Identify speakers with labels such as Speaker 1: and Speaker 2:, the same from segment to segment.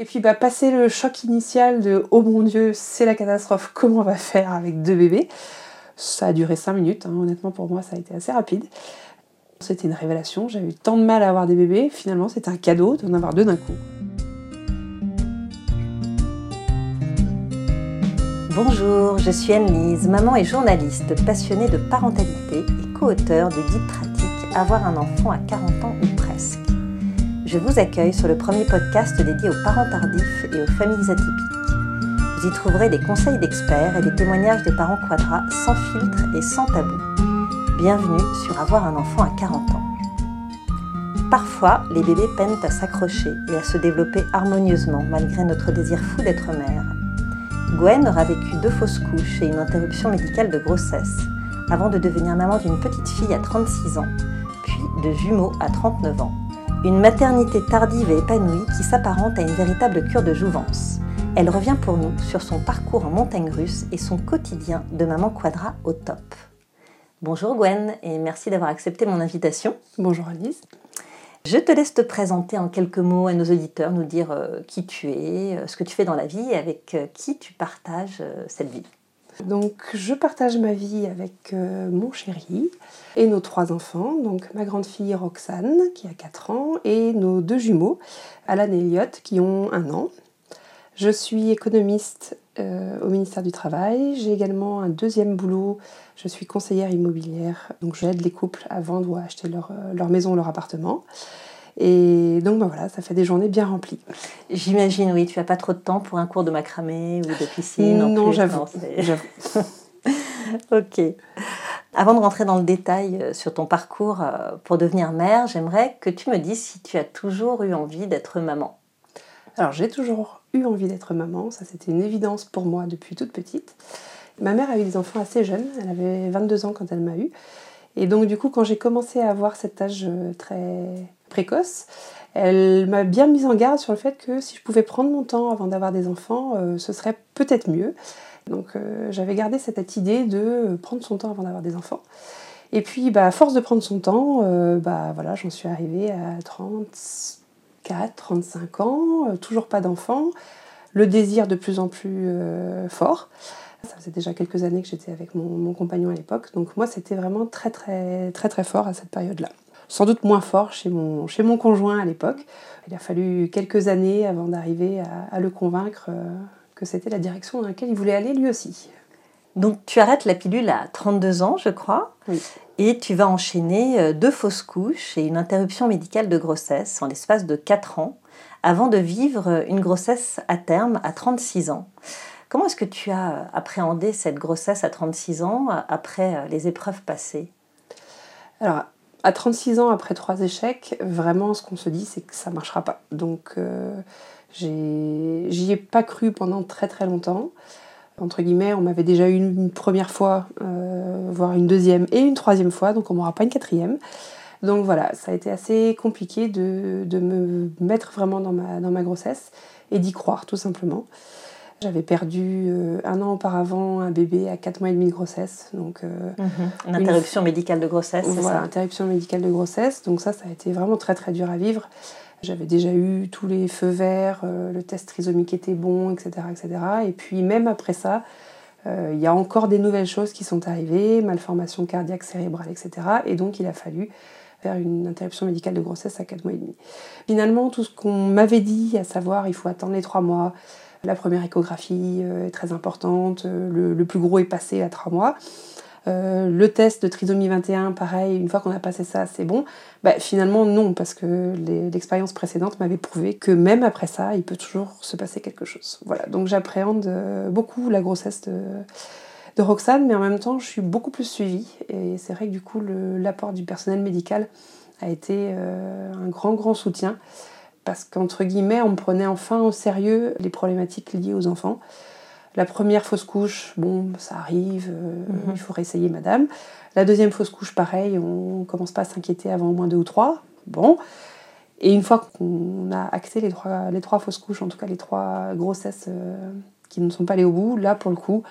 Speaker 1: Et puis, bah, passer le choc initial de oh mon dieu, c'est la catastrophe, comment on va faire avec deux bébés? Ça a duré cinq minutes, hein. honnêtement, pour moi, ça a été assez rapide. C'était une révélation, j'avais eu tant de mal à avoir des bébés, finalement, c'était un cadeau d'en avoir deux d'un coup.
Speaker 2: Bonjour, je suis Anne-Lise, maman et journaliste passionnée de parentalité et co-auteur de guide pratique Avoir un enfant à 40 ans je vous accueille sur le premier podcast dédié aux parents tardifs et aux familles atypiques. Vous y trouverez des conseils d'experts et des témoignages des parents quadras sans filtre et sans tabou. Bienvenue sur Avoir un enfant à 40 ans. Parfois, les bébés peinent à s'accrocher et à se développer harmonieusement malgré notre désir fou d'être mère. Gwen aura vécu deux fausses couches et une interruption médicale de grossesse, avant de devenir maman d'une petite fille à 36 ans, puis de jumeaux à 39 ans. Une maternité tardive et épanouie qui s'apparente à une véritable cure de jouvence. Elle revient pour nous sur son parcours en montagne russe et son quotidien de maman quadra au top. Bonjour Gwen et merci d'avoir accepté mon invitation.
Speaker 1: Bonjour Alice.
Speaker 2: Je te laisse te présenter en quelques mots à nos auditeurs, nous dire euh, qui tu es, euh, ce que tu fais dans la vie et avec euh, qui tu partages cette vie.
Speaker 1: Donc, je partage ma vie avec euh, mon chéri et nos trois enfants. Donc, ma grande fille Roxane, qui a 4 ans, et nos deux jumeaux, Alan et Elliot, qui ont un an. Je suis économiste euh, au ministère du Travail. J'ai également un deuxième boulot. Je suis conseillère immobilière. Donc, j'aide les couples à vendre ou à acheter leur, euh, leur maison ou leur appartement. Et donc ben voilà, ça fait des journées bien remplies.
Speaker 2: J'imagine, oui, tu n'as pas trop de temps pour un cours de macramé ou de piscine
Speaker 1: Non, j'avoue.
Speaker 2: ok. Avant de rentrer dans le détail euh, sur ton parcours euh, pour devenir mère, j'aimerais que tu me dises si tu as toujours eu envie d'être maman.
Speaker 1: Alors j'ai toujours eu envie d'être maman, ça c'était une évidence pour moi depuis toute petite. Ma mère a eu des enfants assez jeunes, elle avait 22 ans quand elle m'a eu. Et donc du coup quand j'ai commencé à avoir cet âge euh, très précoce, elle m'a bien mise en garde sur le fait que si je pouvais prendre mon temps avant d'avoir des enfants, euh, ce serait peut-être mieux. Donc euh, j'avais gardé cette idée de prendre son temps avant d'avoir des enfants. Et puis bah, à force de prendre son temps, euh, bah, voilà, j'en suis arrivée à 34, 35 ans, toujours pas d'enfants, le désir de plus en plus fort. Ça faisait déjà quelques années que j'étais avec mon, mon compagnon à l'époque, donc moi c'était vraiment très très très très fort à cette période-là sans doute moins fort chez mon, chez mon conjoint à l'époque. Il a fallu quelques années avant d'arriver à, le convaincre euh, que c'était la direction dans laquelle il voulait aller lui aussi.
Speaker 2: Donc tu arrêtes la pilule à 32 ans, je crois,
Speaker 1: oui.
Speaker 2: et tu vas enchaîner euh, deux fausses couches et une interruption médicale de grossesse en l'espace de 4 ans, avant de vivre une grossesse à terme à 36 ans. Comment est-ce que tu as appréhendé cette grossesse à 36 ans après euh, les épreuves passées?
Speaker 1: Alors, à 36 ans, après trois échecs, vraiment ce qu'on se dit, c'est que ça ne marchera pas. Donc, euh, j'y ai pas cru pendant très très longtemps. Entre guillemets, on m'avait déjà eu une première fois, euh, voire une deuxième et une troisième fois, donc on m'aura pas une quatrième. Donc voilà, ça a été assez compliqué de, me mettre vraiment dans ma grossesse et d'y croire tout simplement. J'avais perdu euh, un an auparavant un bébé à 4 mois et demi de grossesse. Donc,
Speaker 2: euh, mhm. Une interruption médicale de grossesse, c'est
Speaker 1: voilà, interruption médicale de grossesse. Donc ça, ça a été vraiment très très dur à vivre. J'avais déjà eu tous les feux verts, euh, le test trisomique était bon, etc. etc. Et puis même après ça, il y a encore des nouvelles choses qui sont arrivées, malformation cardiaque, cérébrale, etc. Et donc il a fallu faire une interruption médicale de grossesse à 4 mois et demi. Finalement, tout ce qu'on m'avait dit, à savoir il faut attendre les 3 mois, la première échographie euh, est très importante, euh, le, plus gros est passé à 3 mois. Euh, le test de trisomie 21, pareil, une fois qu'on a passé ça, c'est bon. Bah, finalement, non, parce que l'expérience précédente m'avait prouvé que même après ça, il peut toujours se passer quelque chose. Voilà, donc j'appréhende beaucoup la grossesse de, de, Roxane, mais en même temps, je suis beaucoup plus suivie. Et c'est vrai que du coup, l'apport du personnel médical a été un grand, grand soutien parce qu'entre guillemets, on prenait enfin au sérieux les problématiques liées aux enfants. La première fausse couche, bon, ça arrive, euh, mhm. il faut réessayer madame. La deuxième fausse couche, pareil, on commence pas à s'inquiéter avant au moins deux ou trois. Bon. Et une fois qu'on a acté les trois, les trois fausses couches, en tout cas les trois grossesses euh, qui ne sont pas allées au bout, là, pour le coup,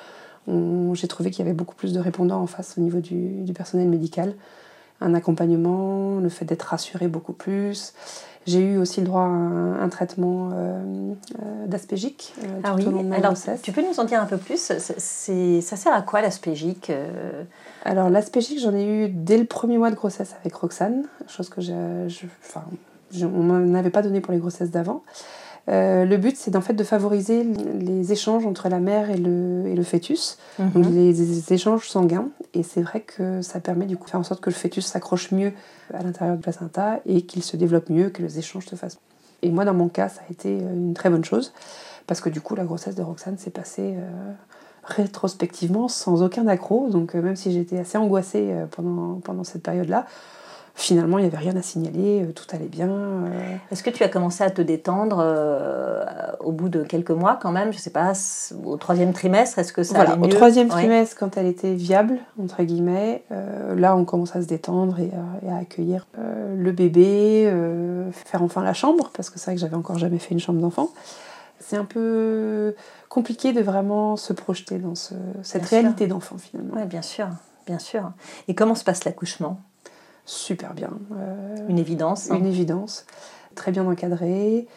Speaker 1: j'ai trouvé qu'il y avait beaucoup plus de répondants en face au niveau du, du personnel médical. Un accompagnement, le fait d'être rassuré beaucoup plus. J'ai eu aussi le droit à un, traitement euh, d'aspégique euh,
Speaker 2: ah
Speaker 1: tout
Speaker 2: oui.
Speaker 1: au long de ma
Speaker 2: Alors,
Speaker 1: grossesse.
Speaker 2: tu peux nous en dire un peu plus? Ça sert à quoi l'aspégique
Speaker 1: Alors, l'aspégique, j'en ai eu dès le premier mois de grossesse avec Roxane, chose que je, je- enfin, on m'en avait pas donné pour les grossesses d'avant. Euh, le but, c'est en fait de favoriser les échanges entre la mère et le, et le fœtus, donc
Speaker 2: Mhm.
Speaker 1: les, les échanges sanguins. Et c'est vrai que ça permet du coup de faire en sorte que le fœtus s'accroche mieux à l'intérieur du placenta et qu'il se développe mieux, que les échanges se fassent. Et moi, dans mon cas, ça a été une très bonne chose parce que du coup, la grossesse de Roxane s'est passée euh, rétrospectivement sans aucun accroc. Donc, euh, même si j'étais assez angoissée euh, pendant, pendant cette période-là, finalement, il n'y avait rien à signaler, euh, tout allait bien. euh,
Speaker 2: Est-ce que tu as commencé à te détendre euh, au bout de quelques mois quand même? Je sais pas, au troisième trimestre, est-ce que ça
Speaker 1: voilà,
Speaker 2: allait
Speaker 1: au
Speaker 2: mieux?
Speaker 1: troisième
Speaker 2: Ouais.
Speaker 1: trimestre, quand elle était viable, entre guillemets, euh, là on commence à se détendre et à, et à accueillir euh, le bébé, faire enfin la chambre, parce que c'est vrai que j'avais encore jamais fait une chambre d'enfant. C'est un peu compliqué de vraiment se projeter dans ce- cette
Speaker 2: Bien
Speaker 1: réalité d'enfant finalement.
Speaker 2: Oui, bien sûr, bien sûr. Et comment se passe l'accouchement?
Speaker 1: Super bien. euh,
Speaker 2: Une évidence. hein.
Speaker 1: une évidence. Très bien encadré,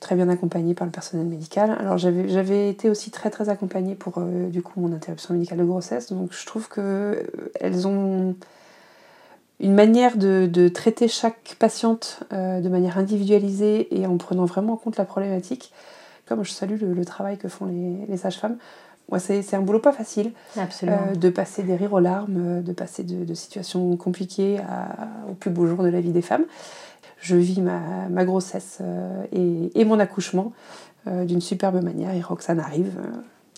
Speaker 1: très bien accompagné par le personnel médical. Alors j'avais j'avais été aussi très très accompagnée pour euh, du coup mon interruption médicale de grossesse. Donc je trouve que euh, elles ont une manière de, de traiter chaque patiente euh, de manière individualisée et en prenant vraiment en compte la problématique. Comme je salue le, le travail que font les, les sages-femmes. Ouais, c'est un boulot pas facile. Euh, de passer des rires aux larmes, euh, de passer de, de situations compliquées à- au plus beau jour de la vie des femmes. Je vis ma, ma grossesse euh, et, et mon accouchement euh, d'une superbe manière. Et Roxane arrive,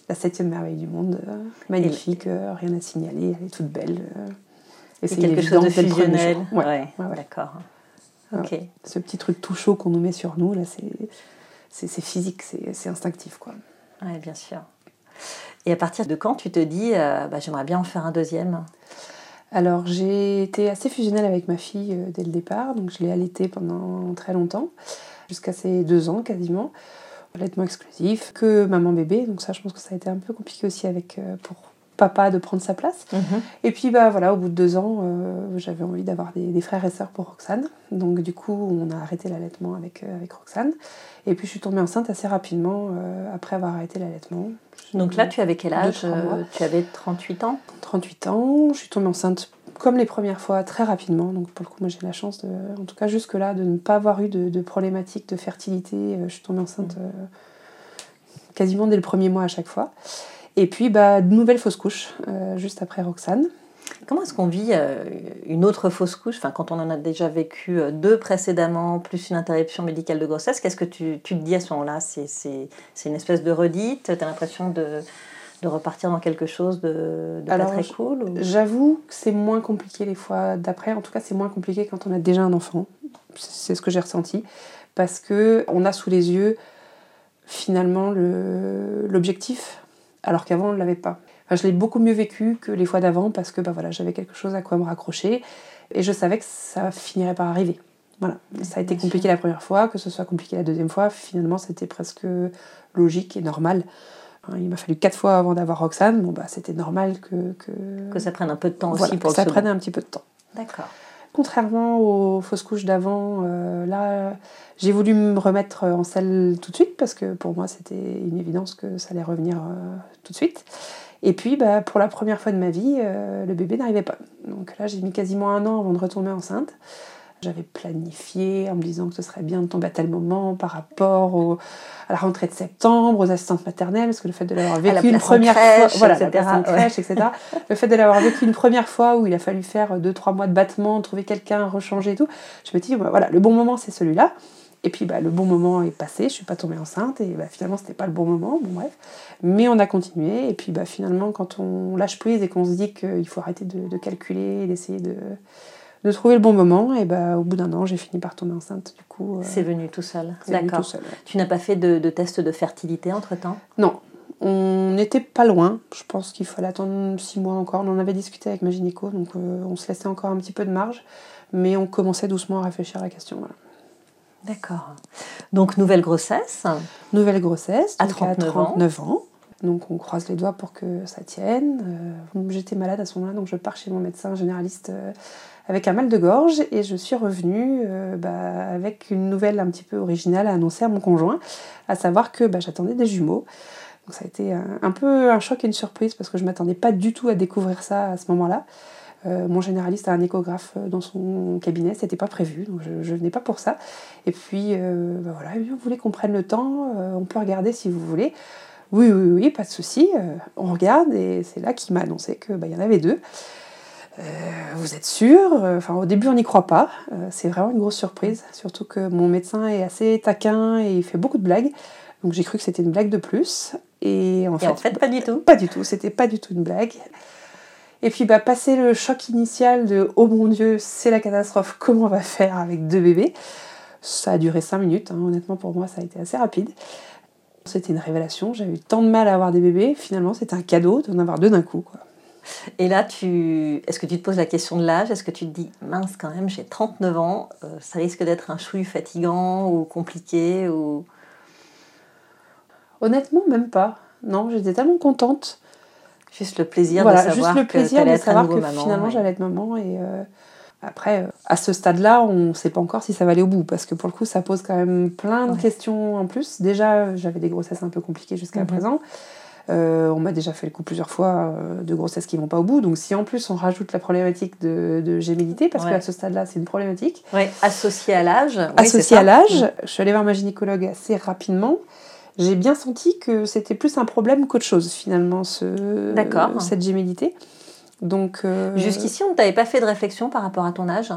Speaker 1: la septième merveille du monde, magnifique, rien à signaler, elle est toute belle. et
Speaker 2: C'est quelque chose de fusionnel.
Speaker 1: Ouais,
Speaker 2: Ouais. D'accord.
Speaker 1: Ah
Speaker 2: Ok.
Speaker 1: Ce petit truc tout chaud qu'on nous met sur nous, là, c'est physique, c'est c'est instinctif. Quoi.
Speaker 2: Ouais, bien sûr. Et à partir de quand tu te dis, euh, bah, j'aimerais bien en faire un deuxième?
Speaker 1: Alors j'ai été assez fusionnelle avec ma fille euh, dès le départ, donc je l'ai allaitée pendant très longtemps, jusqu'à ses deux ans quasiment. Allaitement exclusif, que maman bébé, donc ça je pense que ça a été un peu compliqué aussi avec euh, pour papa de prendre sa place. Et puis bah voilà, au bout de deux ans, euh, j'avais envie d'avoir des, des frères et sœurs pour Roxane, donc du coup on a arrêté l'allaitement avec, euh, avec Roxane. Et puis je suis tombée enceinte assez rapidement euh, après avoir arrêté l'allaitement.
Speaker 2: Donc là, tu avais quel âge Tu avais 38 ans?
Speaker 1: 38 ans, je suis tombée enceinte comme les premières fois très rapidement. Donc pour le coup, moi j'ai la chance, de, en tout cas jusque-là, de ne pas avoir eu de, de problématique de fertilité. Je suis tombée enceinte euh, quasiment dès le premier mois à chaque fois. Et puis, bah, de nouvelles fausses couches, euh, juste après Roxane.
Speaker 2: Comment est-ce qu'on vit euh, une autre fausse couche? Enfin, Quand on en a déjà vécu euh, deux précédemment, plus une interruption médicale de grossesse, qu'est-ce que tu, tu te dis à ce moment-là? C'est c'est- c'est une espèce de redite? Tu as l'impression de, de repartir dans quelque chose de, de
Speaker 1: Alors,
Speaker 2: pas très cool ou-
Speaker 1: J'avoue que c'est moins compliqué les fois d'après. En tout cas, c'est moins compliqué quand on a déjà un enfant. C'est ce que j'ai ressenti. Parce que on a sous les yeux, finalement, le- l'objectif, alors qu'avant, on ne l'avait pas. Enfin, je l'ai beaucoup mieux vécu que les fois d'avant parce que bah, voilà, j'avais quelque chose à quoi me raccrocher et je savais que ça finirait par arriver. Voilà. Ça a été compliqué la première fois, que ce soit compliqué la deuxième fois, finalement, c'était presque logique et normal. Hein, Il m'a fallu quatre fois avant d'avoir Roxane. Bon, bah, c'était normal que, que,
Speaker 2: Que ça prenne un peu de temps
Speaker 1: voilà,
Speaker 2: aussi
Speaker 1: que
Speaker 2: pour
Speaker 1: ça prenne un petit peu de temps.
Speaker 2: D'accord.
Speaker 1: Contrairement aux fausses couches d'avant, euh, là, j'ai voulu me remettre en selle tout de suite parce que pour moi, c'était une évidence que ça allait revenir euh, tout de suite. Et puis, bah, pour la première fois de ma vie, euh, le bébé n'arrivait pas. Donc là, j'ai mis quasiment un an avant de retomber enceinte. J'avais planifié en me disant que ce serait bien de tomber à tel moment par rapport au- à la rentrée de septembre, aux assistantes maternelles, parce que le fait de l'avoir vécu une première
Speaker 2: crèche,
Speaker 1: fois, voilà, la
Speaker 2: etc.,
Speaker 1: place en
Speaker 2: ouais.
Speaker 1: crèche, etc. Le fait de l'avoir vécu une première fois où il a fallu faire deux, trois mois de battement, trouver quelqu'un, rechanger et tout, je me dis, bah, voilà, le bon moment c'est celui-là. Et puis bah, le bon moment est passé, je suis pas tombée enceinte et bah, finalement c'était pas le bon moment, bon bref. Mais on a continué et puis bah, finalement quand on lâche prise et qu'on se dit qu'il faut arrêter de, de calculer, d'essayer de, de trouver le bon moment, et bah, au bout d'un an j'ai fini par tomber enceinte du coup. euh,
Speaker 2: C'est venu tout seul. D'accord.
Speaker 1: ouais.
Speaker 2: Tu n'as pas fait de, de test de fertilité entre-temps?
Speaker 1: Non, on n'était pas loin. Je pense qu'il fallait attendre six mois encore. On en avait discuté avec ma gynéco, donc euh, on se laissait encore un petit peu de marge. Mais on commençait doucement à réfléchir à la question. voilà.
Speaker 2: D'accord. Donc, nouvelle grossesse?
Speaker 1: Nouvelle grossesse,
Speaker 2: À
Speaker 1: donc
Speaker 2: 39 ans.
Speaker 1: 39 ans. Donc on croise les doigts pour que ça tienne. Euh, j'étais malade à ce moment-là, donc je pars chez mon médecin généraliste euh, avec un mal de gorge et je suis revenue euh, bah, avec une nouvelle un petit peu originale à annoncer à mon conjoint, à savoir que bah, j'attendais des jumeaux. Donc ça a été un, peu un choc et une surprise parce que je ne m'attendais pas du tout à découvrir ça à ce moment-là. mon généraliste a un échographe dans son cabinet, c'était pas prévu, donc je, je venais pas pour ça. Et puis bah, voilà, vous voulez qu'on prenne le temps, on peut regarder si vous voulez. Oui, oui, oui, pas de souci. Euh, on regarde et c'est là qu'il m'a annoncé qu'il bah, y en avait deux. Euh, vous êtes sûr? Enfin, au début, on n'y croit pas. Euh, c'est vraiment une grosse surprise, surtout que mon médecin est assez taquin et il fait beaucoup de blagues. Donc j'ai cru que c'était une blague de plus. Et en,
Speaker 2: fait, pas du tout.
Speaker 1: Pas du tout. C'était pas du tout une blague. Et puis, bah, passer le choc initial de oh mon dieu, c'est la catastrophe, comment on va faire avec deux bébés? Ça a duré cinq minutes. Hein. Honnêtement, pour moi, ça a été assez rapide. C'était une révélation. J'avais eu tant de mal à avoir des bébés. Finalement, c'était un cadeau d'en avoir deux d'un coup. Quoi.
Speaker 2: Et là, tu... est-ce que tu te poses la question de l'âge? Est-ce que tu te dis, mince quand même, j'ai 39 ans, euh, ça risque d'être un chouille fatigant ou compliqué ou...
Speaker 1: Honnêtement, même pas. Non, j'étais tellement contente.
Speaker 2: Juste le plaisir de savoir
Speaker 1: juste le plaisir
Speaker 2: que,
Speaker 1: de savoir que finalement j'allais être maman et euh, après, euh, à ce stade-là, on ne sait pas encore si ça va aller au bout, parce que pour le coup, ça pose quand même plein de questions en plus. Déjà, j'avais des grossesses un peu compliquées jusqu'à mhm. présent. Euh, on m'a déjà fait le coup plusieurs fois euh, de grossesses qui vont pas au bout. Donc si en plus on rajoute la problématique de, de gémilité, parce qu'à ce stade-là c'est une problématique.
Speaker 2: Oui, associée à l'âge.
Speaker 1: associée à l'âge. Je suis allée voir ma gynécologue assez rapidement. J'ai bien senti que c'était plus un problème qu'autre chose finalement, ce, cette gémilité. Donc,
Speaker 2: euh, Jusqu'ici, on ne t'avait pas fait de réflexion par rapport à ton âge?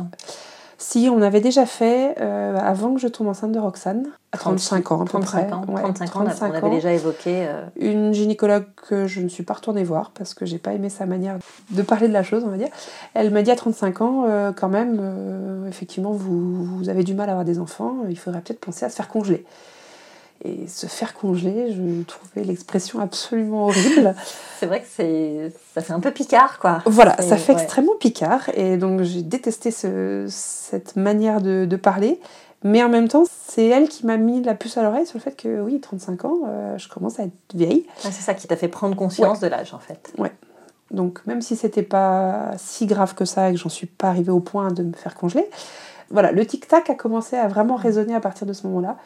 Speaker 1: Si, on avait déjà fait euh, avant que je tombe enceinte de Roxane, à 35 ans à peu
Speaker 2: 35
Speaker 1: près.
Speaker 2: Ans, 35, ans, on avait déjà évoqué. Euh,
Speaker 1: Une gynécologue que je ne suis pas retournée voir parce que j'ai pas aimé sa manière de parler de la chose, on va dire. Elle m'a dit à 35 ans, quand même, effectivement, vous, vous, avez du mal à avoir des enfants, il faudrait peut-être penser à se faire congeler. Et se faire congeler, je trouvais l'expression absolument horrible.
Speaker 2: c'est vrai que c'est, ça fait un peu picard, quoi.
Speaker 1: Voilà, ça fait extrêmement picard. Et donc j'ai détesté ce, cette manière de, de, parler. Mais en même temps, c'est elle qui m'a mis la puce à l'oreille sur le fait que oui, 35 ans, euh, je commence à être vieille.
Speaker 2: Ah, c'est ça qui t'a fait prendre conscience de l'âge, en fait.
Speaker 1: Ouais. Donc même si c'était pas si grave que ça et que j'en suis pas arrivée au point de me faire congeler, voilà, le tic-tac a commencé à vraiment résonner à partir de ce moment-là.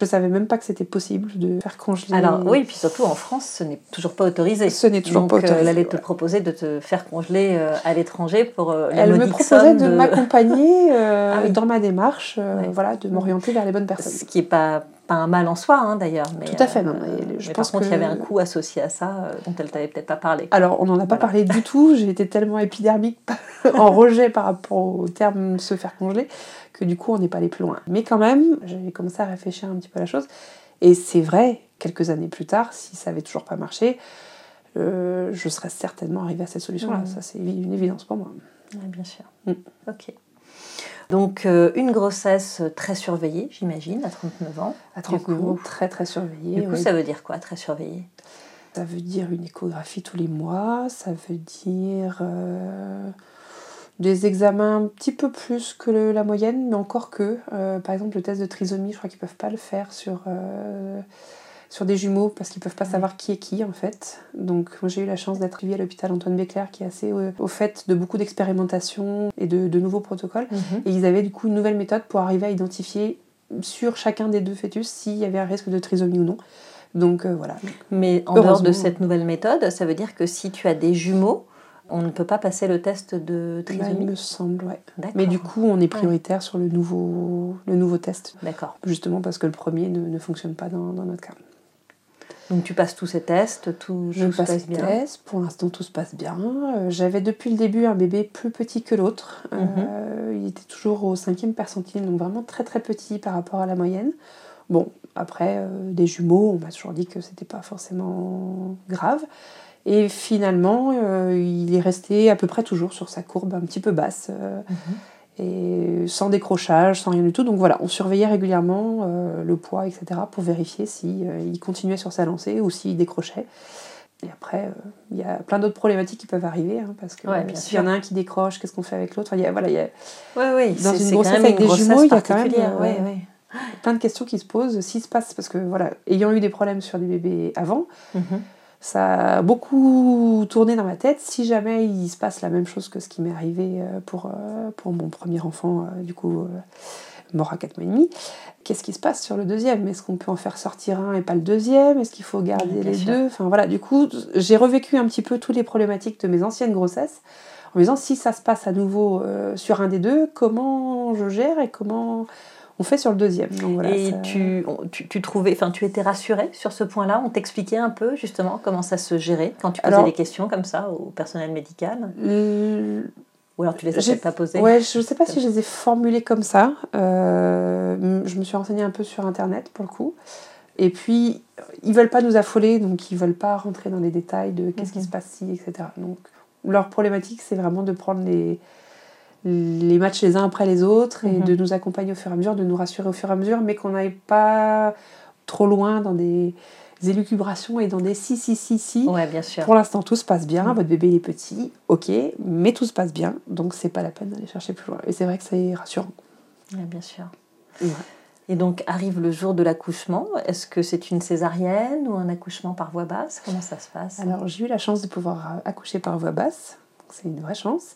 Speaker 1: Je savais même pas que c'était possible de faire congeler.
Speaker 2: Alors oui, puis surtout en France, ce n'est toujours pas autorisé.
Speaker 1: Ce n'est toujours pas autorisé.
Speaker 2: Euh, elle allait te proposer de te faire congeler euh, à l'étranger pour euh,
Speaker 1: Elle me proposait de, m'accompagner ah dans ma démarche, voilà, de m'orienter vers les bonnes personnes.
Speaker 2: Ce qui n'est pas pas un mal en soi hein, d'ailleurs.
Speaker 1: Tout à fait. Non,
Speaker 2: je pense qu'il y avait un coût associé à ça dont elle t'avait peut-être pas parlé.
Speaker 1: Alors on n'en a pas parlé du tout. J'ai été tellement épidermique en rejet par rapport au terme se faire congeler que du coup on n'est pas allé plus loin. Mais quand même, j'ai commencé à réfléchir un petit peu à la chose. Et c'est vrai, quelques années plus tard, si ça avait toujours pas marché, euh, je serais certainement arrivée à cette solution-là. Mmh. Ça, c'est une évidence pour moi.
Speaker 2: bien sûr. Mmh. Ok. Donc, euh, une grossesse très surveillée, j'imagine, à 39 ans.
Speaker 1: À 39 ans, très très surveillée.
Speaker 2: Du coup, ça veut dire quoi, très surveillée?
Speaker 1: Ça veut dire une échographie tous les mois, ça veut dire. Euh, des examens un petit peu plus que la moyenne, mais encore que. Euh, par exemple, le test de trisomie, je crois qu'ils peuvent pas le faire sur, euh, sur des jumeaux parce qu'ils peuvent pas savoir qui est qui en fait. Donc, moi j'ai eu la chance d'être suivie à l'hôpital Antoine Béclair qui est assez au fait de beaucoup d'expérimentations et de, nouveaux protocoles. Mhm. Et ils avaient du coup une nouvelle méthode pour arriver à identifier sur chacun des deux fœtus s'il y avait un risque de trisomie ou non. Donc euh, voilà.
Speaker 2: Mais en dehors de cette nouvelle méthode, ça veut dire que si tu as des jumeaux, on ne peut pas passer le test de trisomie
Speaker 1: Il me semble, ouais. Mais du coup, on est prioritaire sur le nouveau, le nouveau test.
Speaker 2: D'accord.
Speaker 1: Justement parce que le premier ne, fonctionne pas dans, notre cas.
Speaker 2: Donc tu passes tous ces tests, tout,
Speaker 1: Je passe se passe bien. Tests. Pour l'instant, tout se passe bien. Euh, j'avais depuis le début un bébé plus petit que l'autre. Euh, mhm. il était toujours au cinquième percentile, donc vraiment très très petit par rapport à la moyenne. Bon, après, euh, des jumeaux, on m'a toujours dit que c'était pas forcément grave. Et finalement, il est resté à peu près toujours sur sa courbe un petit peu basse, mhm. Et sans décrochage, sans rien du tout. Donc voilà, on surveillait régulièrement euh, le poids, etc., pour vérifier s'il il continuait sur sa lancée ou s'il décrochait. Et après, il y a plein d'autres problématiques qui peuvent arriver, hein, parce que s'il y en a un qui décroche, qu'est-ce qu'on fait avec l'autre? Il y a, voilà, il y a, Dans une grossesse avec des jumeaux, il y a quand même plein de questions qui se posent. S'il se passe, parce que voilà, ayant eu des problèmes sur des bébés avant, mhm ça a beaucoup tourné dans ma tête. Si jamais il se passe la même chose que ce qui m'est arrivé pour, pour mon premier enfant, du coup, mort à 4 mois et demi, qu'est-ce qui se passe sur le deuxième? Est-ce qu'on peut en faire sortir un et pas le deuxième? Est-ce qu'il faut garder les deux? Enfin voilà, du coup, j'ai revécu un petit peu toutes les problématiques de mes anciennes grossesses en me disant si ça se passe à nouveau sur un des deux, comment je gère et comment on fait sur le deuxième.
Speaker 2: et tu, tu, trouvais, enfin, tu étais rassurée sur ce point-là? On t'expliquait un peu justement comment ça se gérait quand tu posais des questions comme ça au personnel médical? Ou alors tu les as pas posées?
Speaker 1: Ouais, je ne sais pas si je les ai formulées comme ça. Euh, je me suis renseignée un peu sur Internet pour le coup. Et puis, ils veulent pas nous affoler, donc ils veulent pas rentrer dans les détails de qu'est-ce qui mhm. se passe si, etc. Donc, leur problématique, c'est vraiment de prendre les, les matchs les uns après les autres et mhm. de nous accompagner au fur et à mesure, de nous rassurer au fur et à mesure, mais qu'on n'aille pas trop loin dans des élucubrations et dans des si, si, si, si.
Speaker 2: Ouais, bien sûr.
Speaker 1: Pour l'instant, tout se passe bien, mhm. votre bébé est petit, ok, mais tout se passe bien, donc c'est pas la peine d'aller chercher plus loin. Et c'est vrai que c'est rassurant.
Speaker 2: Ouais, bien sûr. Et donc arrive le jour de l'accouchement. Est-ce que c'est une césarienne ou un accouchement par voie basse? Comment ça se passe?
Speaker 1: Alors j'ai eu la chance de pouvoir accoucher par voie basse. C'est une vraie chance.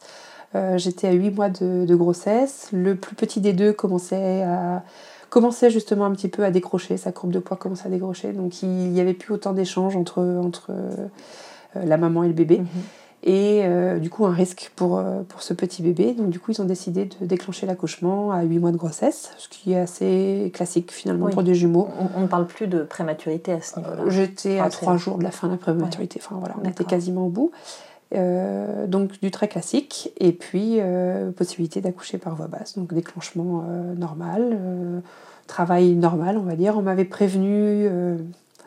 Speaker 1: Euh, j'étais à 8 mois de, grossesse. Le plus petit des deux commençait à commençait justement un petit peu à décrocher, sa courbe de poids commençait à décrocher, donc il n'y avait plus autant d'échanges entre, entre euh, la maman et le bébé. Mhm. Et euh, du coup, un risque pour, pour ce petit bébé. Donc, du coup, ils ont décidé de déclencher l'accouchement à 8 mois de grossesse, ce qui est assez classique finalement pour des jumeaux.
Speaker 2: On ne parle plus de prématurité à ce niveau-là.
Speaker 1: J'étais à 3 jours de la fin de la prématurité. Enfin, voilà, on était quasiment au bout. Euh, donc du très classique, et puis euh, possibilité d'accoucher par voie basse, donc déclenchement euh, normal, travail normal, on va dire. On m'avait prévenu,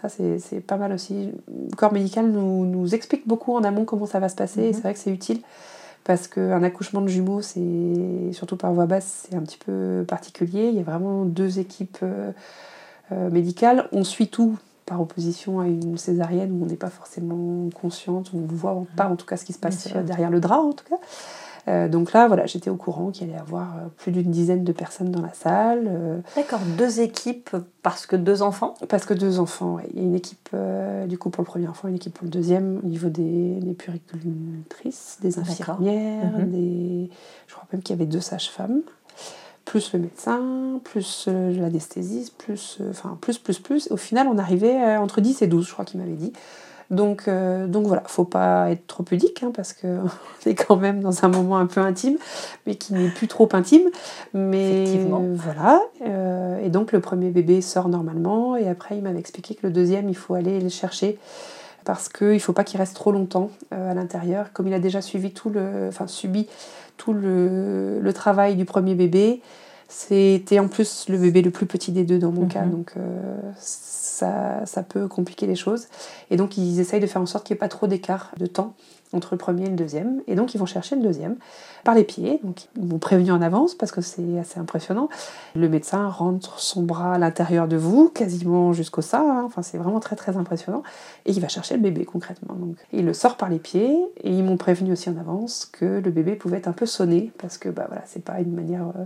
Speaker 1: ça c'est pas mal aussi. Le corps médical nous, nous, explique beaucoup en amont comment ça va se passer, et mhm. c'est vrai que c'est utile parce qu'un accouchement de jumeaux, c'est surtout par voie basse, c'est un petit peu particulier. Il y a vraiment deux équipes médicales. On suit tout par opposition à une césarienne où on n'est pas forcément consciente, on ne voit pas en tout cas ce qui se passe derrière le drap en tout cas. Euh, donc là, voilà, j'étais au courant qu'il allait y avoir euh, plus d'une dizaine de personnes dans la salle. Euh.
Speaker 2: D'accord, deux équipes parce que deux enfants?
Speaker 1: Parce que deux enfants, oui. Il y a une équipe du coup pour le premier enfant, une équipe pour le deuxième, au niveau des, des puricultrices, des infirmières, mhm. des... je crois même qu'il y avait deux sages-femmes plus le médecin, plus euh, l'anesthésiste, plus, euh, enfin, plus, plus, plus. Au final, on arrivait euh, entre 10 et 12, je crois qu'il m'avait dit. Donc, donc voilà, faut pas être trop pudique, hein, parce qu'on est quand même dans un moment un peu intime, mais qui n'est plus trop intime. Mais voilà. et donc, le premier bébé sort normalement, et après, il m'avait expliqué que le deuxième, il faut aller le chercher parce qu'il ne faut pas qu'il reste trop longtemps à l'intérieur. Comme il a déjà suivi tout le, enfin, subi tout le, le travail du premier bébé. C'était en plus le bébé le plus petit des deux dans mon cas, mhm. donc euh, ça, ça, peut compliquer les choses. Et donc ils essayent de faire en sorte qu'il n'y ait pas trop d'écart de temps entre le premier et le deuxième. Et donc ils vont chercher le deuxième par les pieds. Donc ils m'ont prévenu en avance parce que c'est assez impressionnant. Le médecin rentre son bras à l'intérieur de vous, quasiment jusqu'au sein. Hein. Enfin c'est vraiment très très impressionnant. Et il va chercher le bébé concrètement. Donc il le sort par les pieds et ils m'ont prévenu aussi en avance que le bébé pouvait être un peu sonné parce que bah voilà c'est pas une manière. Euh,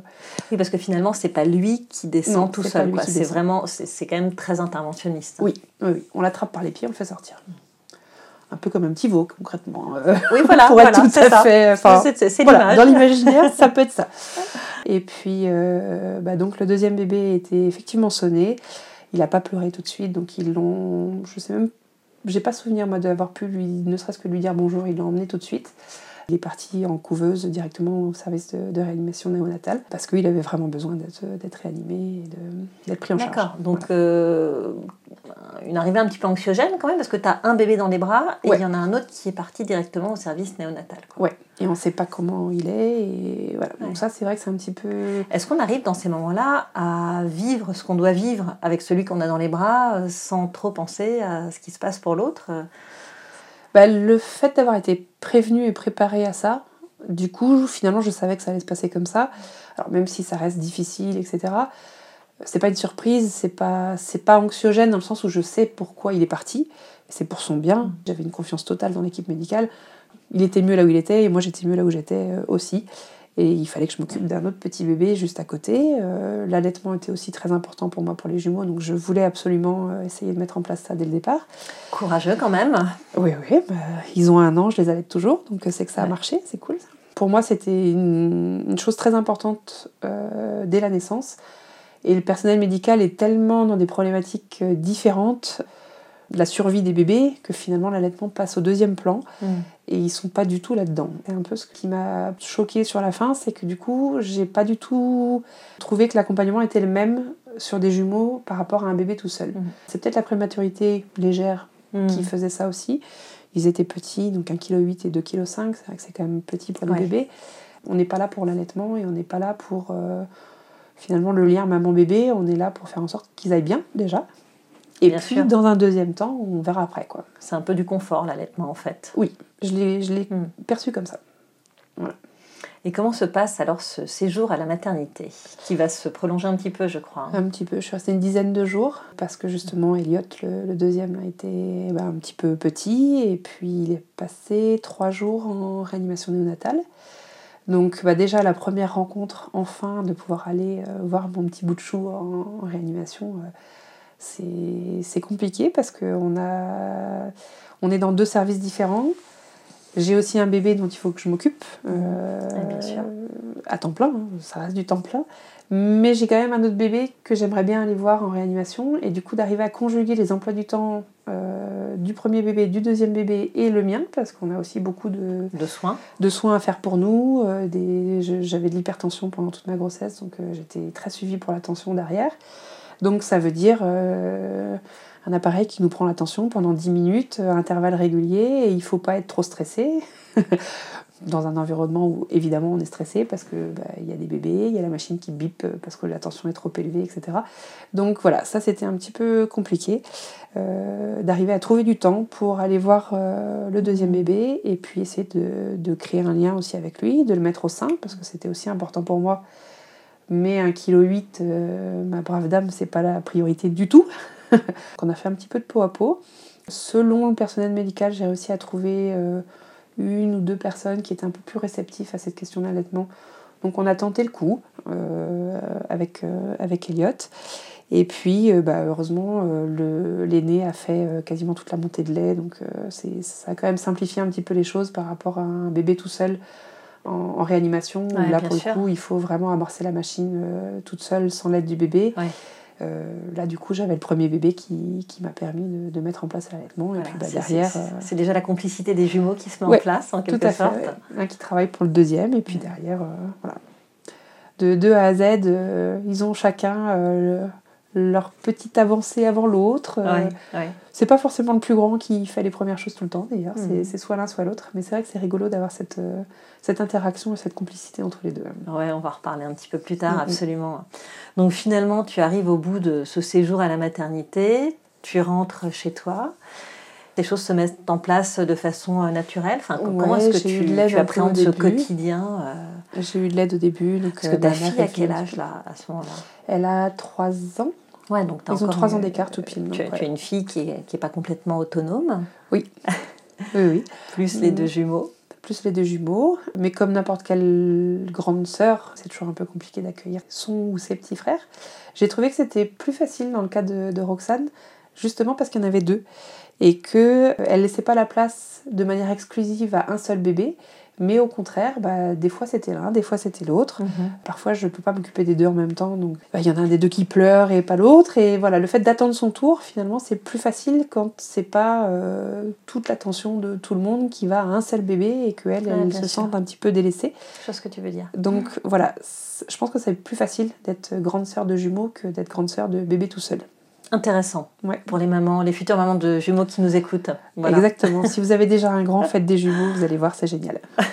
Speaker 2: oui parce que finalement c'est pas lui qui descend tout seul. C'est vraiment c'est quand même très interventionniste.
Speaker 1: Oui oui, oui. on l'attrape par les pieds on le fait sortir un peu comme un petit veau concrètement.
Speaker 2: oui, voilà, pour être tout à fait.
Speaker 1: c'est dans l'imaginaire, ça peut être ça. Et puis, euh, bah, donc le deuxième bébé était effectivement sonné. Il n'a pas pleuré tout de suite, donc ils l'ont. Je sais même, j'ai pas souvenir moi d'avoir pu lui, ne serait-ce que lui dire bonjour. Ils l'ont emmené tout de suite. Il est parti en couveuse directement au service de, réanimation néonatale parce qu'il avait vraiment besoin d'être réanimé et d'être pris en charge.
Speaker 2: D'accord. Donc, euh, une arrivée un petit peu anxiogène quand même parce que tu as un bébé dans les bras et il y en a un autre qui est parti directement au service néonatal.
Speaker 1: Quoi. Ouais, et on ne sait pas comment il est. Et voilà. Donc, ça, c'est vrai que c'est un petit peu.
Speaker 2: Est-ce qu'on arrive dans ces moments-là à vivre ce qu'on doit vivre avec celui qu'on a dans les bras euh, sans trop penser à ce qui se passe pour l'autre?
Speaker 1: Bah, le fait d'avoir été prévenu et préparé à ça, du coup, finalement, je savais que ça allait se passer comme ça. Alors, même si ça reste difficile, etc., c'est pas une surprise, c'est pas, c'est pas anxiogène dans le sens où je sais pourquoi il est parti, c'est pour son bien. J'avais une confiance totale dans l'équipe médicale. Il était mieux là où il était et moi j'étais mieux là où j'étais euh, aussi. Et il fallait que je m'occupe d'un autre petit bébé juste à côté. Euh, L'allaitement était aussi très important pour moi pour les jumeaux, donc je voulais absolument euh, essayer de mettre en place ça dès le départ.
Speaker 2: Courageux quand même.
Speaker 1: Oui, oui, bah, ils ont un an, je les allaite toujours, donc c'est que ça a marché, c'est cool. Pour moi, c'était une, une, chose très importante euh, dès la naissance. Et le personnel médical est tellement dans des problématiques euh, différentes de la survie des bébés que finalement l'allaitement passe au deuxième plan
Speaker 2: Mm.
Speaker 1: et ils sont pas du tout là-dedans. C'est un peu ce qui m'a choqué sur la fin, c'est que du coup, j'ai pas du tout trouvé que l'accompagnement était le même sur des jumeaux par rapport à un bébé tout seul.
Speaker 2: Mm.
Speaker 1: C'est peut-être la prématurité légère
Speaker 2: Mm.
Speaker 1: qui faisait ça aussi. Ils étaient petits, donc 1,8 kg et 2,5 kg, c'est vrai que c'est quand même petit pour le
Speaker 2: Ouais.
Speaker 1: bébé. On n'est pas là pour l'allaitement et on n'est pas là pour euh, finalement le lien maman-bébé, on est là pour faire en sorte qu'ils aillent bien déjà. Et
Speaker 2: Bien
Speaker 1: puis
Speaker 2: sûr.
Speaker 1: dans un deuxième temps, on verra après quoi.
Speaker 2: C'est un peu du confort l'allaitement en fait.
Speaker 1: Oui, je l'ai, je l'ai
Speaker 2: Mm.
Speaker 1: perçu comme ça.
Speaker 2: Et comment se passe alors ce séjour à la maternité qui va se prolonger un petit peu je crois. hein?
Speaker 1: Un petit peu, je suis restée une dizaine de jours parce que justement Elliot, le, le deuxième, a été bah, un petit peu petit et puis il est passé trois jours en réanimation néonatale. Donc bah, déjà la première rencontre enfin de pouvoir aller euh, voir mon petit bout de chou en, en réanimation, euh, c'est compliqué parce qu'on a on est dans deux services différents. J'ai aussi un bébé dont il faut que je m'occupe. euh,
Speaker 2: sûr.
Speaker 1: À temps plein, hein, ça reste du temps plein. Mais j'ai quand même un autre bébé que j'aimerais bien aller voir en réanimation. Et du coup, d'arriver à conjuguer les emplois du temps euh, du premier bébé, du deuxième bébé et le mien, parce qu'on a aussi beaucoup de,
Speaker 2: De soins.
Speaker 1: de soins à faire pour nous. euh, des- J'avais de l'hypertension pendant toute ma grossesse, donc euh, j'étais très suivie pour la tension derrière. Donc ça veut dire euh, un appareil qui nous prend la tension pendant 10 minutes, à intervalles réguliers, et il faut pas être trop stressé. Dans un environnement où évidemment on est stressé parce que bah, il y a des bébés, il y a la machine qui bip euh, parce que la tension est trop élevée, etc. Donc voilà, ça c'était un petit peu compliqué euh, d'arriver à trouver du temps pour aller voir euh, le deuxième bébé et puis essayer de créer un lien aussi avec lui, de le mettre au sein parce que c'était aussi important pour moi. Mais 1,8 kg, euh, ma brave dame, c'est pas la priorité du tout. On a fait un petit peu de peau à peau. Selon le personnel médical, j'ai réussi à trouver euh, une ou deux personnes qui étaient un peu plus réceptives à cette question d'allaitement. Donc on a tenté le coup euh, avec, avec Elliot. Et puis, bah, heureusement, l'aîné a fait quasiment toute la montée de lait. Donc ça a quand même simplifié un petit peu les choses par rapport à un bébé tout seul en, en réanimation. où
Speaker 2: Ouais,
Speaker 1: là, pour
Speaker 2: sûr.
Speaker 1: le coup, il faut vraiment amorcer la machine euh, toute seule, sans l'aide du bébé.
Speaker 2: Ouais.
Speaker 1: Euh, là, du coup, j'avais le premier bébé qui, qui m'a permis de, de mettre en place l'allaitement. Et
Speaker 2: Voilà,
Speaker 1: puis bah,
Speaker 2: c'est-
Speaker 1: derrière,
Speaker 2: c'est-
Speaker 1: euh,
Speaker 2: c'est déjà la complicité des jumeaux qui se met
Speaker 1: Ouais,
Speaker 2: en place en
Speaker 1: tout
Speaker 2: quelque
Speaker 1: à fait.
Speaker 2: sorte.
Speaker 1: ouais. Un qui travaille pour le deuxième, et puis derrière, voilà. De, de A à Z, ils ont chacun leur petite avancée avant l'autre. Euh,
Speaker 2: Ouais, ouais.
Speaker 1: C'est pas forcément le plus grand qui fait les premières choses tout le temps, d'ailleurs.
Speaker 2: Mhm.
Speaker 1: C'est- C'est soit l'un, soit l'autre. Mais c'est vrai que c'est rigolo d'avoir cette, euh, cette interaction et cette complicité entre les deux.
Speaker 2: Ouais, on va reparler un petit peu plus tard,
Speaker 1: Mhm.
Speaker 2: absolument. Donc finalement, tu arrives au bout de ce séjour à la maternité, tu rentres chez toi. Les choses se mettent en place de façon euh, naturelle. Enfin, co- comment
Speaker 1: Ouais,
Speaker 2: est-ce que tu, tu appréhendes ce quotidien euh,
Speaker 1: J'ai eu de l'aide au début. Donc,
Speaker 2: Parce que
Speaker 1: euh,
Speaker 2: ta fille, à quel âge là, à ce moment-là?
Speaker 1: Elle a 3 ans.
Speaker 2: Ouais, donc
Speaker 1: Ils ont 3 ans d'écart tout pile.
Speaker 2: Tu,
Speaker 1: donc,
Speaker 2: tu as
Speaker 1: ouais.
Speaker 2: une fille qui n'est qui est pas complètement autonome,
Speaker 1: Oui, oui.
Speaker 2: plus les
Speaker 1: Mhm.
Speaker 2: deux jumeaux.
Speaker 1: plus les deux jumeaux. Mais comme n'importe quelle grande sœur, c'est toujours un peu compliqué d'accueillir son ou ses petits frères. J'ai trouvé que c'était plus facile dans le cas de, de Roxane, justement parce qu'il y en avait deux. Et qu'elle ne laissait pas la place de manière exclusive à un seul bébé. Mais au contraire, bah, des fois c'était l'un, des fois c'était l'autre. Parfois, je ne peux pas m'occuper des deux en même temps. Donc, bah, il y en a un des deux qui pleure et pas l'autre. Et voilà, le fait d'attendre son tour, finalement, c'est plus facile quand c'est pas euh, toute l'attention de tout le monde qui va à un seul bébé et qu'elle,
Speaker 2: Ouais,
Speaker 1: elle
Speaker 2: bien
Speaker 1: se
Speaker 2: sûr.
Speaker 1: sente un petit peu délaissée.
Speaker 2: Je vois ce que tu veux dire.
Speaker 1: Donc voilà, je pense que c'est plus facile d'être grande sœur de jumeaux que d'être grande sœur de bébé tout seul.
Speaker 2: Intéressant
Speaker 1: Ouais.
Speaker 2: pour les mamans, les futures mamans de jumeaux qui nous écoutent. Voilà.
Speaker 1: Exactement. si vous avez déjà un grand fête des jumeaux, vous allez voir, c'est génial.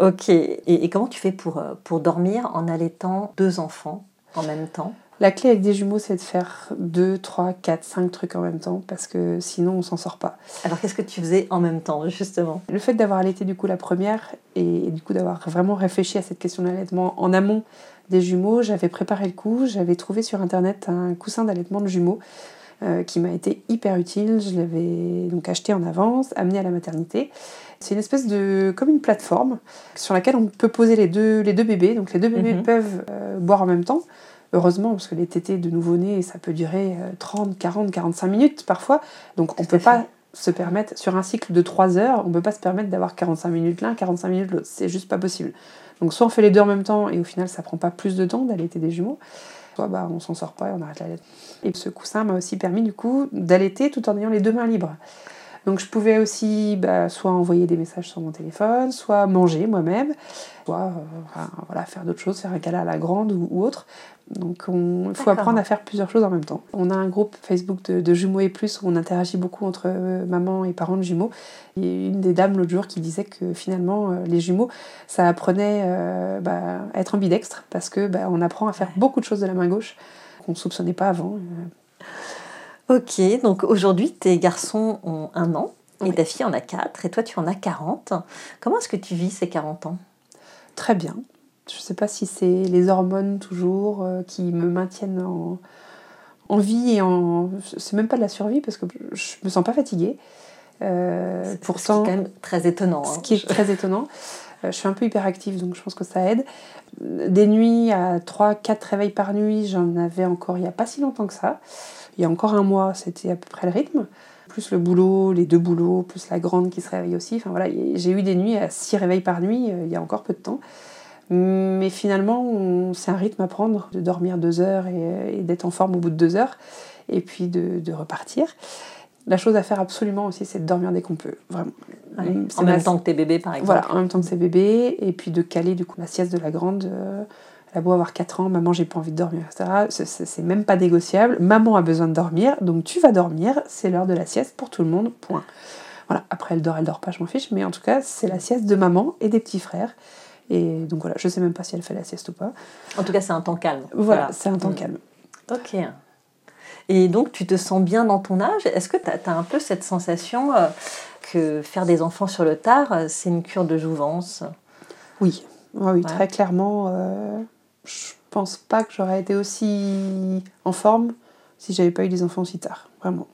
Speaker 2: Ok. Et, et comment tu fais pour, euh, pour dormir en allaitant deux enfants en même temps?
Speaker 1: La clé avec des jumeaux, c'est de faire 2, 3, 4, 5 trucs en même temps parce que sinon on s'en sort pas.
Speaker 2: Alors qu'est-ce que tu faisais en même temps, justement?
Speaker 1: Le fait d'avoir allaité du coup la première et, et du coup d'avoir vraiment réfléchi à cette question d'allaitement en amont des jumeaux, j'avais préparé le coup, j'avais trouvé sur internet un coussin d'allaitement de jumeaux euh, qui m'a été hyper utile. Je l'avais donc acheté en avance, amené à la maternité. C'est une espèce de comme une plateforme sur laquelle on peut poser les deux, les deux bébés. Donc les deux bébés
Speaker 2: Mhm.
Speaker 1: peuvent euh, boire en même temps. Heureusement, parce que les tétés de nouveau-nés, ça peut durer euh, 30, 40, 45 minutes parfois. Donc on
Speaker 2: Tout
Speaker 1: peut pas se permettre, sur un cycle de 3 heures, on peut pas se permettre d'avoir 45 minutes l'un, 45 minutes l'autre. C'est juste pas possible. Donc soit on fait les deux en même temps et au final ça prend pas plus de temps d'allaiter des jumeaux, soit bah, on s'en sort pas et on arrête la lettre. Et ce coussin m'a aussi permis du coup d'allaiter tout en ayant les deux mains libres. Donc je pouvais aussi bah, soit envoyer des messages sur mon téléphone, soit manger moi-même, soit euh, enfin, voilà, faire d'autres choses, faire un câlin à la grande ou, ou autre. Donc on- il faut apprendre à faire plusieurs choses en même temps. On a un groupe Facebook de, de jumeaux et plus où on interagit beaucoup entre euh, maman et parents de jumeaux. Il y a une des dames l'autre jour qui disait que finalement euh, les jumeaux ça apprenait bah, à être ambidextre parce que bah, on apprend à faire beaucoup de choses de la main gauche qu'on ne soupçonnait pas avant.
Speaker 2: Ok, donc aujourd'hui, tes garçons ont un an et
Speaker 1: Oui.
Speaker 2: ta fille en a 4 et toi, tu en as 40. Comment est-ce que tu vis ces 40 ans?
Speaker 1: Très bien. Je ne sais pas si c'est les hormones toujours euh, qui me maintiennent en, en vie et en. C'est même pas de la survie parce que je me sens pas fatiguée. Euh, pourtant,
Speaker 2: Ce qui est quand même très étonnant.
Speaker 1: ce
Speaker 2: hein.
Speaker 1: qui est très étonnant. Euh, je suis un peu hyperactive, donc je pense que ça aide. Des nuits à 3-4 réveils par nuit, j'en avais encore il n'y a pas si longtemps que ça. Il y a encore un mois, c'était à peu près le rythme. Plus le boulot, les deux boulots, plus la grande qui se réveille aussi. Enfin voilà, j'ai eu des nuits à 6 réveils par nuit euh, il y a encore peu de temps. Mais finalement, c'est un rythme à prendre, de dormir deux heures et, et d'être en forme au bout de deux heures, et puis de, de repartir. La chose à faire absolument aussi, c'est de dormir dès qu'on peut, vraiment.
Speaker 2: En même
Speaker 1: ma-
Speaker 2: temps que tes bébés, par exemple.
Speaker 1: voilà, en même temps que ses bébés, et puis de caler du coup la sieste de la grande. euh, elle a beau avoir 4 ans, maman j'ai pas envie de dormir, etc. C'est- même pas négociable. Maman a besoin de dormir, donc tu vas dormir, c'est l'heure de la sieste pour tout le monde, point. Voilà, après elle dort, elle dort pas, je m'en fiche, mais en tout cas c'est la sieste de maman et des petits frères. Et donc voilà, je sais même pas si elle fait la sieste ou pas.
Speaker 2: En tout cas, c'est un temps calme.
Speaker 1: Voilà, c'est un temps
Speaker 2: Mm.
Speaker 1: calme.
Speaker 2: Ok. Et donc, tu te sens bien dans ton âge? Est-ce que tu as, un peu cette sensation euh, que faire des enfants sur le tard, euh, c'est une cure de jouvence?
Speaker 1: Oui, oui, oui,
Speaker 2: Ouais.
Speaker 1: très clairement. euh, je pense pas que j'aurais été aussi en forme si j'avais pas eu des enfants aussi tard, vraiment.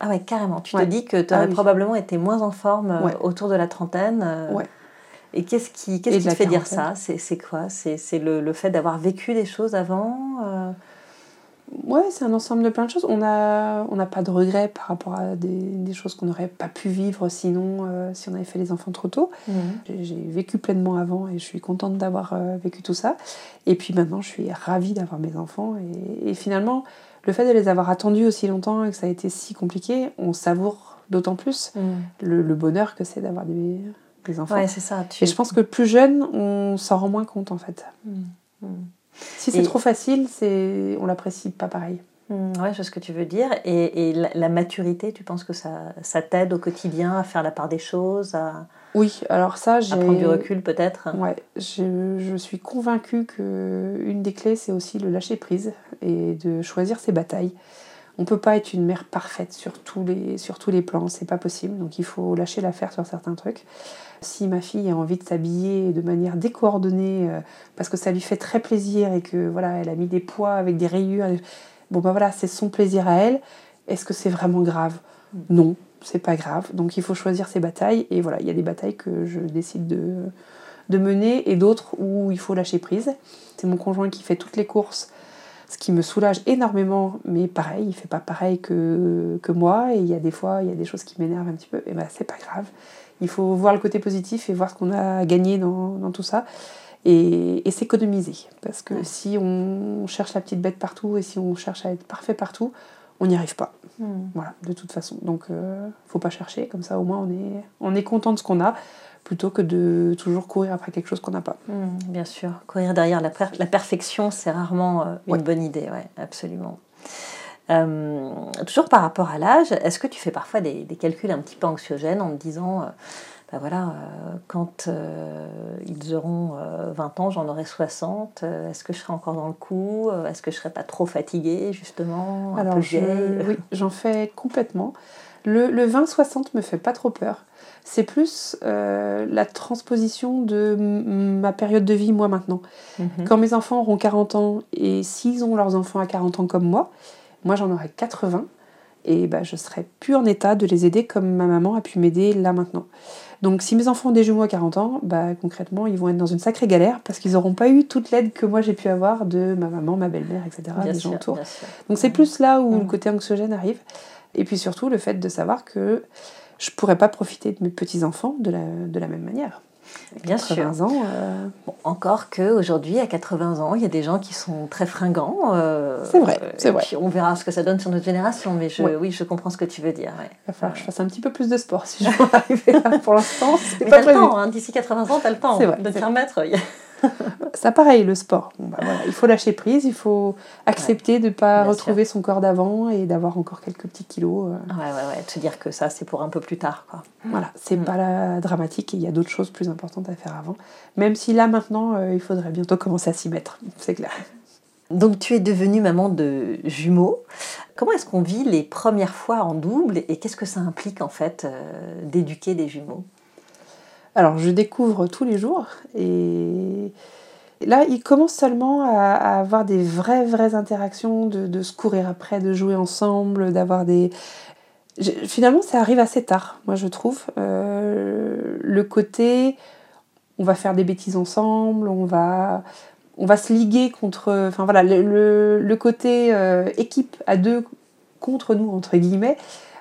Speaker 2: Ah ouais, carrément. Tu
Speaker 1: Ouais.
Speaker 2: te dis que tu aurais
Speaker 1: Ah oui.
Speaker 2: probablement été moins en forme euh,
Speaker 1: Ouais.
Speaker 2: autour de la trentaine. euh,
Speaker 1: Ouais.
Speaker 2: Et qu'est-ce qui, qu'est-ce te fait dire ça? C'est quoi? C'est c'est le, le fait d'avoir vécu des choses avant euh,
Speaker 1: Ouais, c'est un ensemble de plein de choses. On n'a on n'a pas de regrets par rapport à des, des choses qu'on n'aurait pas pu vivre sinon, euh, si on avait fait les enfants trop tôt. J'ai j'ai vécu pleinement avant et je suis contente d'avoir euh, vécu tout ça. Et puis maintenant, je suis ravie d'avoir mes enfants. Et, et finalement, le fait de les avoir attendus aussi longtemps et que ça a été si compliqué, on savoure d'autant plus le, le bonheur que c'est d'avoir des, des enfants.
Speaker 2: Ouais, c'est ça. Tu...
Speaker 1: Et je pense que plus jeune, on s'en rend moins compte en fait.
Speaker 2: Mm.
Speaker 1: Si c'est
Speaker 2: Et-
Speaker 1: trop facile, c'est on l'apprécie pas pareil.
Speaker 2: Mm, Ouais, je vois ce que tu veux dire. Et, et la, la maturité, tu penses que ça, ça t'aide au quotidien à faire la part des choses, à,
Speaker 1: Oui, alors ça, j'ai
Speaker 2: à prendre du recul peut-être?
Speaker 1: Ouais, je, je suis convaincue que une des clés, c'est aussi le lâcher prise et de choisir ses batailles. On peut pas être une mère parfaite sur tous les, sur tous les plans, c'est pas possible. Donc il faut lâcher l'affaire sur certains trucs. Si ma fille a envie de s'habiller de manière décoordonnée euh, parce que ça lui fait très plaisir et que voilà, elle a mis des poids avec des rayures, bon bah voilà, c'est son plaisir à elle. Est-ce que c'est vraiment grave? Non, c'est pas grave. Donc il faut choisir ses batailles et voilà, il y a des batailles que je décide de de mener et d'autres où il faut lâcher prise. C'est mon conjoint qui fait toutes les courses, ce qui me soulage énormément, mais pareil, il fait pas pareil que, que moi et il y a des fois, il y a des choses qui m'énervent un petit peu, et ben c'est pas grave. Il faut voir le côté positif et voir ce qu'on a gagné dans, dans tout ça et, et s'économiser. Parce que
Speaker 2: Ouais.
Speaker 1: si on cherche la petite bête partout et si on cherche à être parfait partout, on n'y arrive pas.
Speaker 2: Mm.
Speaker 1: Voilà, de toute façon. Donc, euh, faut pas chercher. Comme ça, au moins, on est, on est content de ce qu'on a, plutôt que de toujours courir après quelque chose qu'on n'a pas.
Speaker 2: Mm, bien sûr. Courir derrière la, per- la perfection, c'est rarement euh, une
Speaker 1: Ouais.
Speaker 2: bonne idée, ouais, absolument. Euh, toujours par rapport à l'âge, est-ce que tu fais parfois des, des calculs un petit peu anxiogènes en te disant, euh, bah voilà, euh, quand ils auront euh, 20 ans, j'en aurai 60, euh, est-ce que je serai encore dans le coup Est-ce que je serai pas trop fatiguée, justement un peu
Speaker 1: Alors, je- oui, j'en fais complètement. Le, le 20-60 me fait pas trop peur. C'est plus euh, la transposition de ma période de vie, moi, maintenant.
Speaker 2: Mhm.
Speaker 1: Quand mes enfants auront 40 ans, et s'ils ont leurs enfants à 40 ans comme moi, moi j'en aurai 80, et bah, je serais plus en état de les aider comme ma maman a pu m'aider là maintenant. Donc si mes enfants ont des jumeaux à 40 ans, bah, concrètement, ils vont être dans une sacrée galère parce qu'ils n'auront pas eu toute l'aide que moi j'ai pu avoir de ma maman, ma belle-mère, etc.,
Speaker 2: Bien
Speaker 1: des
Speaker 2: sûr,
Speaker 1: gens autour. Donc c'est plus là où
Speaker 2: Mhm.
Speaker 1: le côté anxiogène arrive. Et puis surtout le fait de savoir que je pourrais pas profiter de mes petits-enfants de la, de la même manière.
Speaker 2: Bien sûr.
Speaker 1: 80 ans, euh,
Speaker 2: Bon, encore qu'aujourd'hui, à 80 ans, il y a des gens qui sont très fringants. euh,
Speaker 1: C'est vrai,
Speaker 2: euh,
Speaker 1: c'est vrai.
Speaker 2: puis on verra ce que ça donne sur notre génération, mais je,
Speaker 1: Ouais.
Speaker 2: oui, je comprends ce que tu veux dire. ouais.
Speaker 1: il va falloir que je fasse un petit peu plus de sport si je veux arriver là. Pour l'instant, c'est
Speaker 2: Mais
Speaker 1: pas
Speaker 2: t'as le temps, hein, d'ici 80 ans, t'as le temps de te
Speaker 1: c'est
Speaker 2: faire mettre. il y a-
Speaker 1: C'est pareil, le sport. Bon, bah, voilà, il faut lâcher prise, il faut accepter de ne pas retrouver son corps d'avant et d'avoir encore quelques petits kilos. euh,
Speaker 2: Ouais, ouais, ouais, de se dire que ça, c'est pour un peu plus tard. Quoi.
Speaker 1: Voilà, c'est
Speaker 2: Mm.
Speaker 1: pas la dramatique et il y a d'autres choses plus importantes à faire avant. Même si là maintenant, euh, il faudrait bientôt commencer à s'y mettre, c'est clair.
Speaker 2: Donc, tu es devenue maman de jumeaux. Comment est-ce qu'on vit les premières fois en double et qu'est-ce que ça implique en fait euh, d'éduquer des jumeaux?
Speaker 1: Alors, je découvre tous les jours et là, ils commencent seulement à, avoir des vraies, vraies interactions, de, se courir après, de jouer ensemble, d'avoir des. Finalement, ça arrive assez tard, moi je trouve. Euh, le côté, on va faire des bêtises ensemble, on va, se liguer contre. Enfin voilà, le côté euh, équipe à deux contre nous, entre guillemets,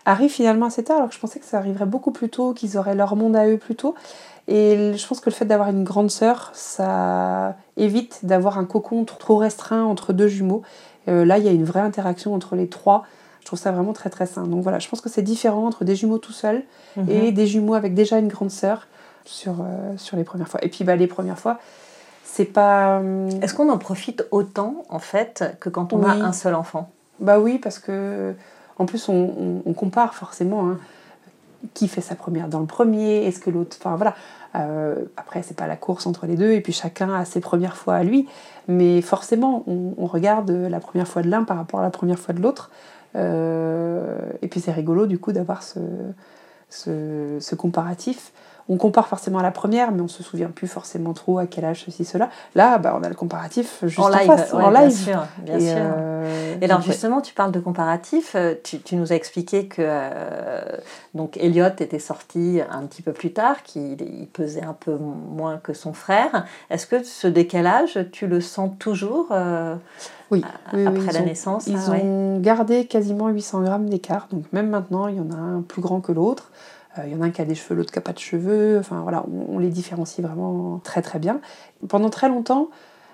Speaker 1: arrive finalement assez tard, alors que je pensais que ça arriverait beaucoup plus tôt, qu'ils auraient leur monde à eux plus tôt. Et je pense que le fait d'avoir une grande sœur, ça évite d'avoir un cocon tr- trop restreint entre deux jumeaux. Euh, là, il y a une vraie interaction entre les trois. Je trouve ça vraiment très très sain. Donc voilà, je pense que c'est différent entre des jumeaux tout seuls et des jumeaux avec déjà une grande sœur sur, euh, sur les premières fois. Et puis bah, les premières fois, c'est pas. hum,
Speaker 2: Est-ce qu'on en profite autant en fait que quand on a un seul enfant?
Speaker 1: Bah oui, parce que en plus on, compare forcément. hein. Qui fait sa première dans le premier Est-ce que l'autre. Enfin voilà. Euh, après, c'est pas la course entre les deux, et puis chacun a ses premières fois à lui. Mais forcément, on, regarde la première fois de l'un par rapport à la première fois de l'autre. Euh, et puis c'est rigolo du coup d'avoir ce comparatif. On compare forcément à la première, mais on se souvient plus forcément trop à quel âge ceci, cela. Là, bah, on a le comparatif juste en,
Speaker 2: En live,
Speaker 1: face,
Speaker 2: ouais,
Speaker 1: en
Speaker 2: bien
Speaker 1: live.
Speaker 2: sûr, bien
Speaker 1: et,
Speaker 2: sûr.
Speaker 1: euh,
Speaker 2: Et alors justement, tu parles de comparatif. euh, Tu, tu nous as expliqué que euh, donc Elliot était sorti un petit peu plus tard, qu'il il pesait un peu moins que son frère. Est-ce que ce décalage, tu le sens toujours euh,
Speaker 1: Oui,
Speaker 2: après la
Speaker 1: ont-
Speaker 2: naissance
Speaker 1: Ils
Speaker 2: ah ouais.
Speaker 1: ont gardé quasiment 800 grammes d'écart. Donc même maintenant, il y en a un plus grand que l'autre. Euh, il y en a un qui a des cheveux, l'autre qui n'a pas de cheveux. Enfin voilà, on les différencie vraiment très très bien. Pendant très longtemps,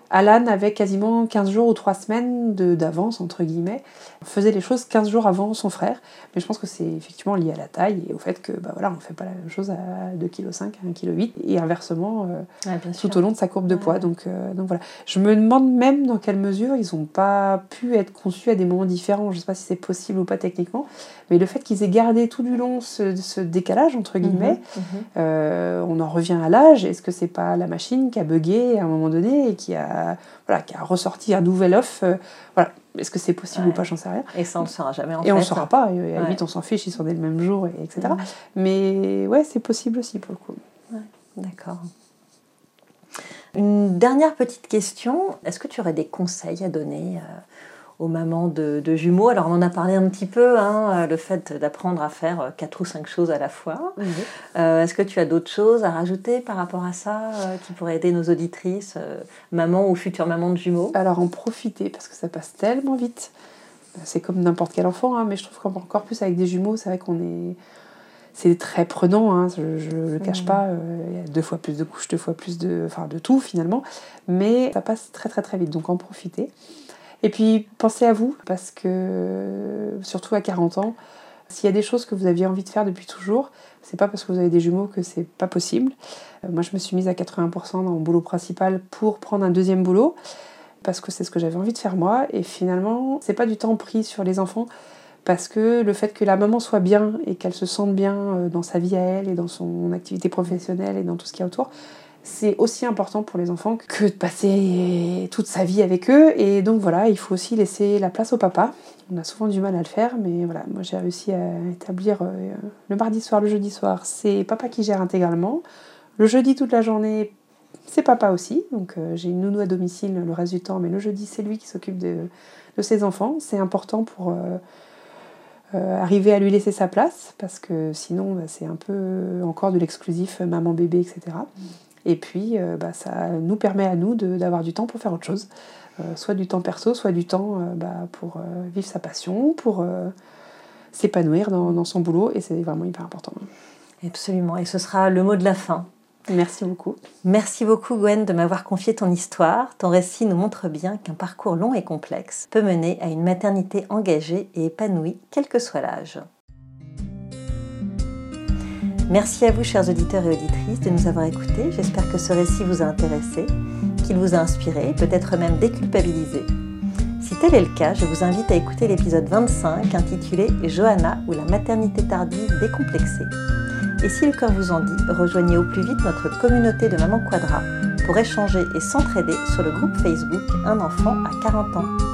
Speaker 1: Alan avait quasiment 15 jours ou 3 semaines d'avance, entre guillemets. Faisait les choses 15 jours avant son frère. Mais je pense que c'est effectivement lié à la taille et au fait que bah, voilà, on ne fait pas la même chose à 2,5 kg, à 1,8 kg. Et inversement, euh,
Speaker 2: sûr.
Speaker 1: tout au long de sa courbe de
Speaker 2: Ouais.
Speaker 1: poids. Donc, euh, donc voilà. Je me demande même dans quelle mesure ils n'ont pas pu être conçus à des moments différents. Je ne sais pas si c'est possible ou pas techniquement, mais le fait qu'ils aient gardé tout du long ce, ce décalage entre guillemets,
Speaker 2: Mhm, mhm.
Speaker 1: euh, on en revient à l'âge. Est-ce que c'est pas la machine qui a bugué à un moment donné et qui a voilà qui a ressorti un nouvel œuf euh, Voilà. Est-ce que c'est possible
Speaker 2: Ouais.
Speaker 1: ou pas J'en sais rien.
Speaker 2: Et ça, on ne le saura jamais en
Speaker 1: et
Speaker 2: fait.
Speaker 1: on ne le saura pas. Et à la
Speaker 2: Ouais.
Speaker 1: limite, on s'en fiche. Ils sont nés le même jour, et etc. Mais ouais, c'est possible aussi pour le coup.
Speaker 2: D'accord. Une dernière petite question. Est-ce que tu aurais des conseils à donner euh, aux mamans de, de jumeaux Alors, on en a parlé un petit peu, hein, euh, le fait d'apprendre à faire euh, quatre ou cinq choses à la fois. Euh, Est-ce que tu as d'autres choses à rajouter par rapport à ça euh, qui pourraient aider nos auditrices, euh, mamans ou futures mamans de jumeaux?
Speaker 1: Alors en profiter parce que ça passe tellement vite. C'est comme n'importe quel enfant, hein, mais je trouve qu'encore plus avec des jumeaux, c'est vrai qu'on est. C'est très prenant, hein, je ne le cache
Speaker 2: Mhm.
Speaker 1: pas. euh, Il y a deux fois plus de couches, deux fois plus de, enfin, de tout finalement. Mais ça passe très très très vite, donc en profiter. Et puis pensez à vous, parce que surtout à 40 ans, s'il y a des choses que vous aviez envie de faire depuis toujours, c'est pas parce que vous avez des jumeaux que c'est pas possible. Euh, Moi, je me suis mise à 80% dans mon boulot principal pour prendre un deuxième boulot parce que c'est ce que j'avais envie de faire moi. Et finalement, c'est pas du temps pris sur les enfants parce que le fait que la maman soit bien et qu'elle se sente bien euh, dans sa vie à elle et dans son activité professionnelle et dans tout ce qu'il y a autour, c'est aussi important pour les enfants que de passer toute sa vie avec eux. Et donc voilà, il faut aussi laisser la place au papa. On a souvent du mal à le faire, mais voilà, moi j'ai réussi à établir euh, le mardi soir, le jeudi soir, c'est papa qui gère intégralement. Le jeudi toute la journée, c'est papa aussi. Donc euh, j'ai une nounou à domicile le reste du temps, mais le jeudi c'est lui qui s'occupe de, de ses enfants. C'est important pour, euh, arriver à lui laisser sa place, parce que sinon bah, c'est un peu encore de l'exclusif maman-bébé, etc. Et puis bah, ça nous permet à nous d'avoir du temps pour faire autre chose, soit du temps perso, soit du temps bah, pour vivre sa passion, pour s'épanouir dans, dans, son boulot, et c'est vraiment hyper important.
Speaker 2: Absolument, et ce sera le mot de la fin.
Speaker 1: Merci beaucoup.
Speaker 2: Merci beaucoup Gwen de m'avoir confié ton histoire. Ton récit nous montre bien qu'un parcours long et complexe peut mener à une maternité engagée et épanouie, quel que soit l'âge. Merci à vous, chers auditeurs et auditrices, de nous avoir écoutés. J'espère que ce récit vous a intéressé, qu'il vous a inspiré, peut-être même déculpabilisé. Si tel est le cas, je vous invite à écouter l'épisode 25 intitulé Johanna ou la maternité tardive décomplexée et si le cœur vous en dit, rejoignez au plus vite notre communauté de Maman Quadra pour échanger et s'entraider sur le groupe Facebook Un enfant à 40 ans.